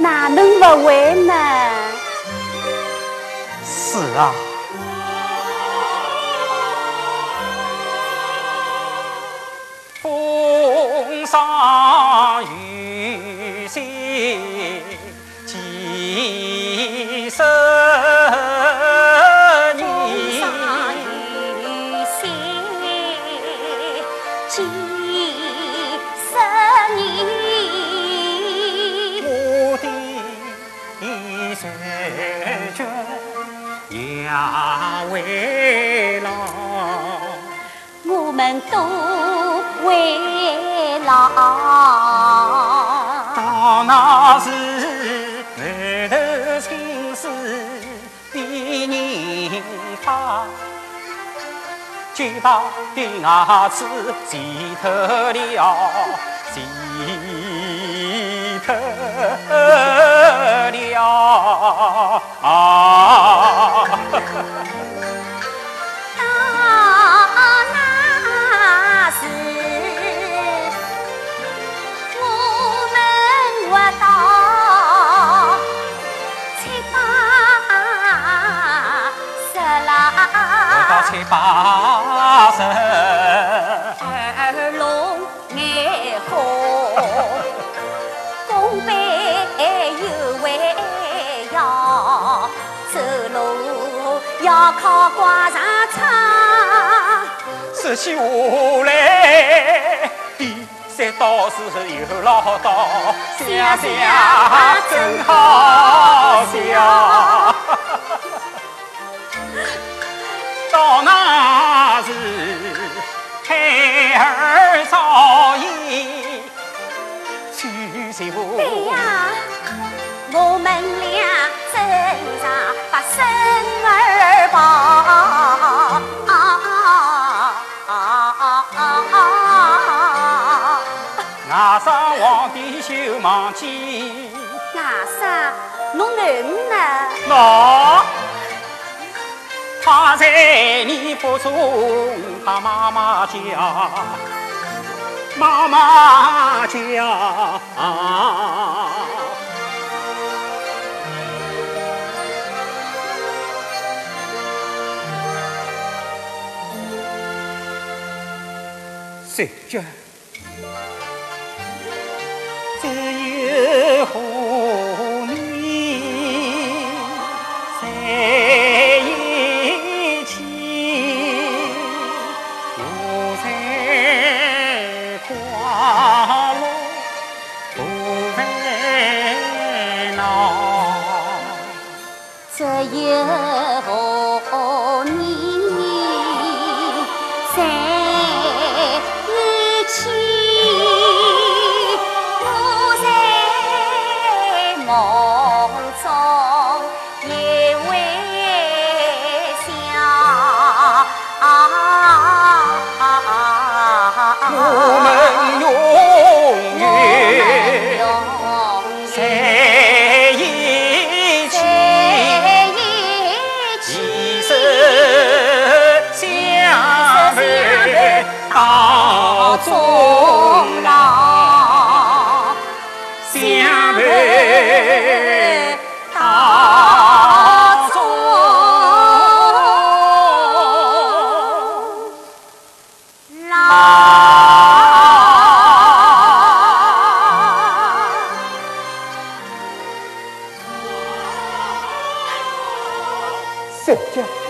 能不会呢？是啊。风沙雨歇几十年，也为老。我们都为老。到那时，满头青丝的人发，就把的牙齿洗脱了，洗脱了七八十，二龙眼红，弓背有为要走路要靠挂上窗，说起话来，比赛倒是有老道，想想真好笑。到那时，孩儿早已娶媳妇。对呀，我们俩身上把生儿抱。外甥皇帝休忘记。外甥，侬囡呢？我。他在你不中，他妈妈叫，妈妈叫。谁家只有和你在？河姐姐。